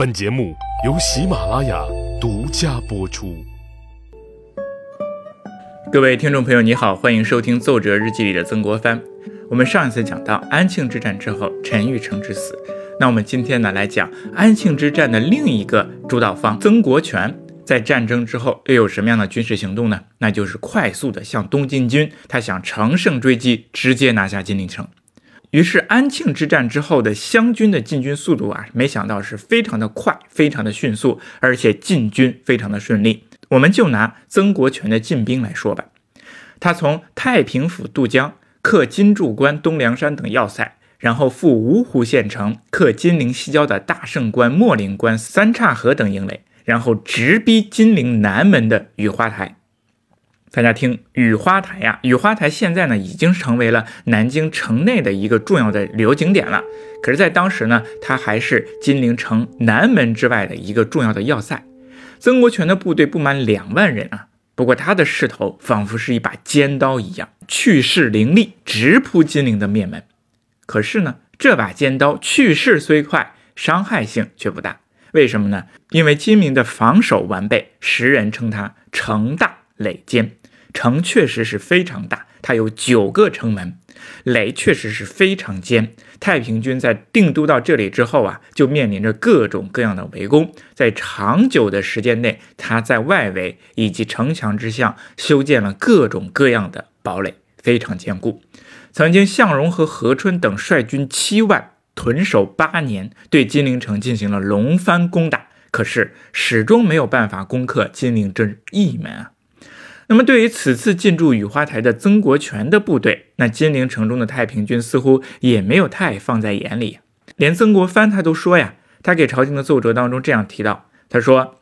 本节目由喜马拉雅独家播出。各位听众朋友，你好，欢迎收听《奏折日记》里的曾国藩。我们上一次讲到安庆之战之后，陈玉成之死。那我们今天呢，来讲安庆之战的另一个主导方曾国荃，在战争之后又有什么样的军事行动呢？那就是快速的向东进军，他想乘胜追击，直接拿下金陵城。于是安庆之战之后的湘军的进军速度啊，没想到是非常的快，非常的迅速，而且进军非常的顺利。我们就拿曾国荃的进兵来说吧，他从太平府渡江，克金柱关、东梁山等要塞，然后赴芜湖县城，克金陵西郊的大胜关、秣陵关、三岔河等营垒，然后直逼金陵南门的雨花台。大家听雨花台呀，雨花台现在呢已经成为了南京城内的一个重要的旅游景点了。可是，在当时呢，它还是金陵城南门之外的一个重要的要塞。曾国荃的部队不满两万人啊，不过他的势头仿佛是一把尖刀一样，去势凌厉，直扑金陵的面门。可是呢，这把尖刀去势虽快，伤害性却不大。为什么呢？因为金陵的防守完备，时人称它城大垒坚。城确实是非常大，它有九个城门，垒确实是非常坚。太平军在定都到这里之后啊，就面临着各种各样的围攻，在长久的时间内，他在外围以及城墙之下修建了各种各样的堡垒，非常坚固。曾经向荣和何春等率军七万屯守八年，对金陵城进行了龙番攻打，可是始终没有办法攻克金陵这一门啊。那么，对于此次进驻雨花台的曾国荃的部队，那金陵城中的太平军似乎也没有太放在眼里。连曾国藩他都说呀，他给朝廷的奏折当中这样提到，他说：“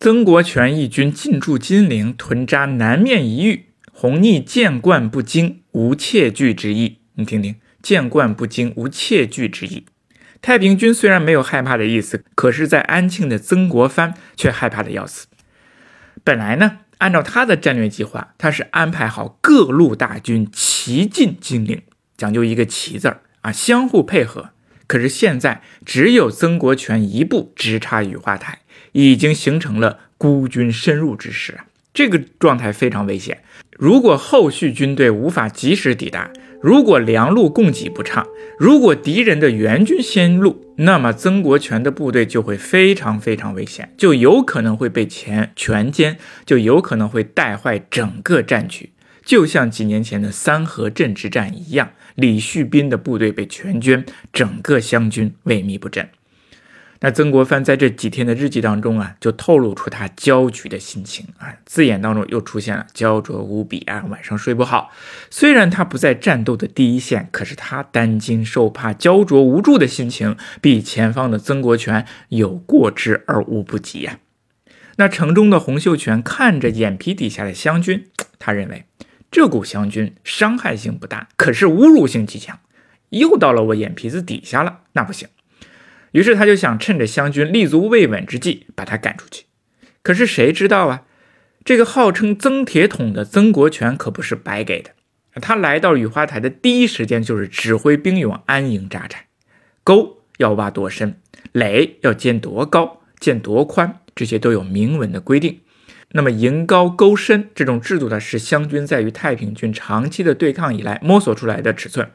曾国荃一军进驻金陵，屯扎南面一隅，弘逆见惯不惊，无怯惧之意。”你听听，“见惯不惊，无怯惧之意。”太平军虽然没有害怕的意思，可是，在安庆的曾国藩却害怕的要死。本来呢。按照他的战略计划，他是安排好各路大军齐进金陵，讲究一个“齐”字儿啊，相互配合。可是现在只有曾国荃一步直插雨花台，已经形成了孤军深入之势啊，这个状态非常危险。如果后续军队无法及时抵达，如果粮路供给不畅，如果敌人的援军先入，那么曾国荃的部队就会非常非常危险，就有可能会被全全歼，就有可能会带坏整个战局，就像几年前的三河镇之战一样，李旭斌的部队被全歼，整个湘军萎靡不振。那曾国藩在这几天的日记当中啊，就透露出他焦急的心情啊，字眼当中又出现了焦灼无比啊，晚上睡不好。虽然他不在战斗的第一线，可是他担惊受怕、焦灼无助的心情，比前方的曾国荃有过之而无不及呀。那城中的洪秀全看着眼皮底下的湘军，他认为这股湘军伤害性不大，可是侮辱性极强，又到了我眼皮子底下了，那不行。于是他就想趁着湘军立足未稳之际把他赶出去。可是谁知道啊？这个号称曾铁桶的曾国荃可不是白给的。他来到雨花台的第一时间就是指挥兵勇安营扎寨，沟要挖多深，垒要建多高、建多宽，这些都有明文的规定。那么营高沟深这种制度呢，是湘军在与太平军长期的对抗以来摸索出来的尺寸。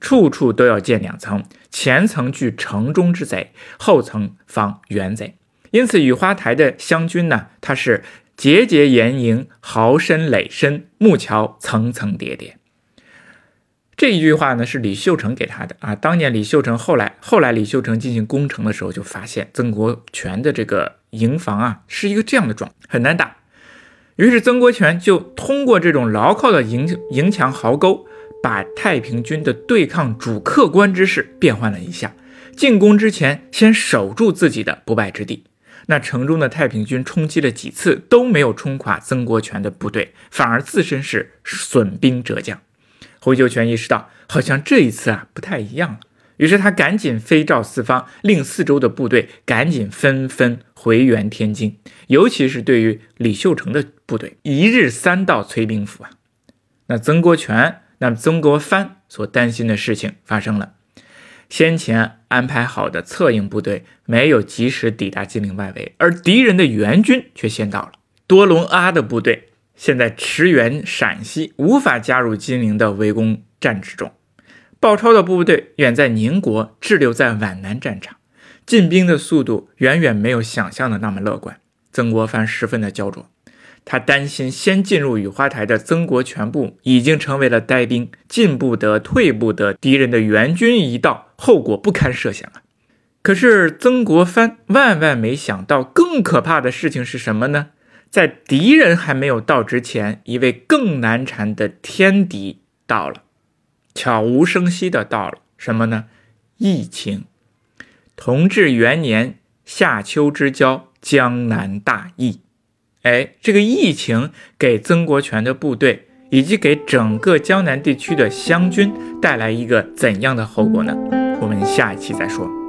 处处都要建两层，前层据城中之贼，后层防远贼。因此，雨花台的湘军呢，它是节节严营，壕深垒深，木桥层层叠叠。这一句话呢，是李秀成给他的啊。当年李秀成后来后来李秀成进行攻城的时候，就发现曾国荃的这个营房啊，是一个这样的状，很难打。于是曾国荃就通过这种牢靠的营营墙壕沟。把太平军的对抗主客观之势变换了一下，进攻之前先守住自己的不败之地。那城中的太平军冲击了几次都没有冲垮曾国荃的部队，反而自身是损兵折将。洪秀全意识到，好像这一次啊不太一样了，于是他赶紧飞诏四方，令四周的部队赶紧纷纷回援天津。尤其是对于李秀成的部队，一日三道催兵符啊。那曾国荃。那么曾国藩所担心的事情发生了，先前安排好的策应部队没有及时抵达金陵外围，而敌人的援军却先到了。多隆阿的部队现在驰援陕西，无法加入金陵的围攻战之中。鲍超的部队远在宁国，滞留在皖南战场，进兵的速度远远没有想象的那么乐观。曾国藩十分的焦灼，他担心先进入雨花台的曾国荃部已经成为了呆兵，进不得，退不得。敌人的援军一到，后果不堪设想啊！可是曾国藩万万没想到，更可怕的事情是什么呢？在敌人还没有到之前，一位更难缠的天敌到了。悄无声息的到了什么呢？疫情。同治元年夏秋之交，江南大疫。哎，这个疫情给曾国荃的部队以及给整个江南地区的湘军带来一个怎样的后果呢？我们下一期再说。